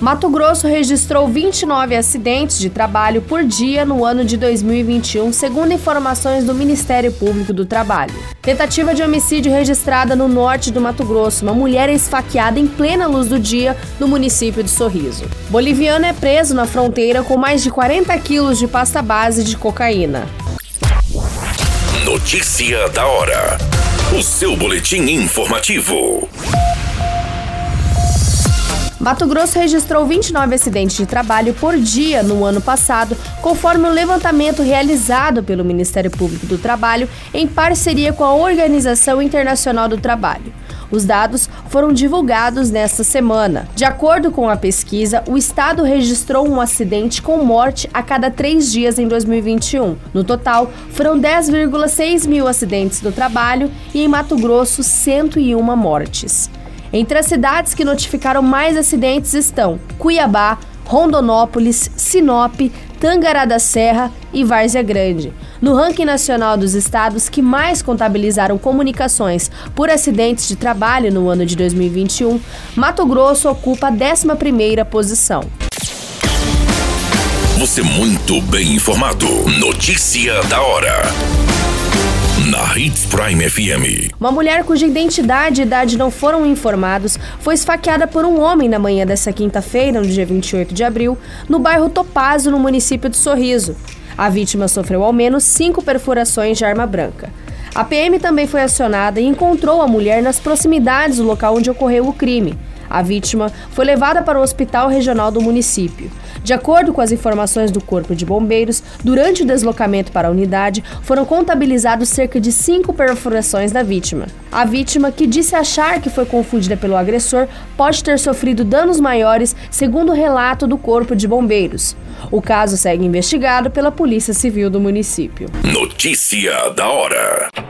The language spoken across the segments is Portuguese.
Mato Grosso registrou 29 acidentes de trabalho por dia no ano de 2021, segundo informações do Ministério Público do Trabalho. Tentativa de homicídio registrada no norte do Mato Grosso. Uma mulher é esfaqueada em plena luz do dia no município de Sorriso. Boliviano é preso na fronteira com mais de 40 quilos de pasta base de cocaína. Notícia da hora. O seu boletim informativo. Mato Grosso registrou 29 acidentes de trabalho por dia no ano passado, conforme o levantamento realizado pelo Ministério Público do Trabalho em parceria com a Organização Internacional do Trabalho. Os dados foram divulgados nesta semana. De acordo com a pesquisa, o estado registrou um acidente com morte a cada três dias em 2021. No total, foram 10,6 mil acidentes do trabalho e em Mato Grosso, 101 mortes. Entre as cidades que notificaram mais acidentes estão Cuiabá, Rondonópolis, Sinop, Tangará da Serra e Várzea Grande. No ranking nacional dos estados que mais contabilizaram comunicações por acidentes de trabalho no ano de 2021, Mato Grosso ocupa a 11ª posição. Você muito bem informado. Notícia da hora na Hits Prime FM. Uma mulher cuja identidade e idade não foram informados foi esfaqueada por um homem na manhã dessa quinta-feira, no dia 28 de abril, no bairro Topazo, no município de Sorriso. A vítima sofreu ao menos cinco perfurações de arma branca. A PM também foi acionada e encontrou a mulher nas proximidades do local onde ocorreu o crime. A vítima foi levada para o hospital regional do município. De acordo com as informações do Corpo de Bombeiros, durante o deslocamento para a unidade, foram contabilizados cerca de cinco perfurações da vítima. A vítima, que disse achar que foi confundida pelo agressor, pode ter sofrido danos maiores, segundo o relato do Corpo de Bombeiros. O caso segue investigado pela Polícia Civil do município. Notícia da hora.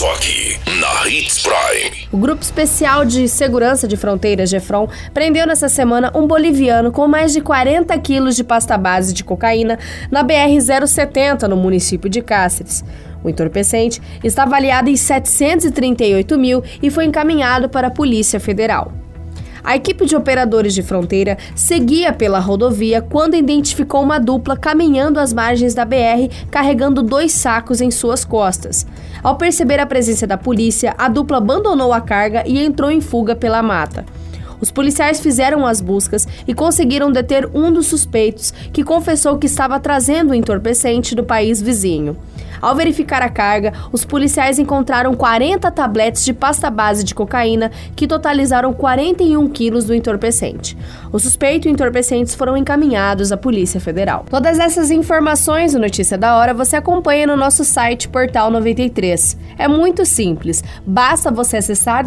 Só aqui, na Hits Prime. O Grupo Especial de Segurança de Fronteiras, GEFRON, prendeu nessa semana um boliviano com mais de 40 quilos de pasta base de cocaína na BR-070, no município de Cáceres. O entorpecente está avaliado em 738 mil e foi encaminhado para a Polícia Federal. A equipe de operadores de fronteira seguia pela rodovia quando identificou uma dupla caminhando às margens da BR carregando dois sacos em suas costas. Ao perceber a presença da polícia, a dupla abandonou a carga e entrou em fuga pela mata. Os policiais fizeram as buscas e conseguiram deter um dos suspeitos, que confessou que estava trazendo o entorpecente do país vizinho. Ao verificar a carga, os policiais encontraram 40 tabletes de pasta base de cocaína que totalizaram 41 quilos do entorpecente. O suspeito e entorpecentes foram encaminhados à Polícia Federal. Todas essas informações no Notícia da Hora você acompanha no nosso site Portal 93. É muito simples, basta você acessar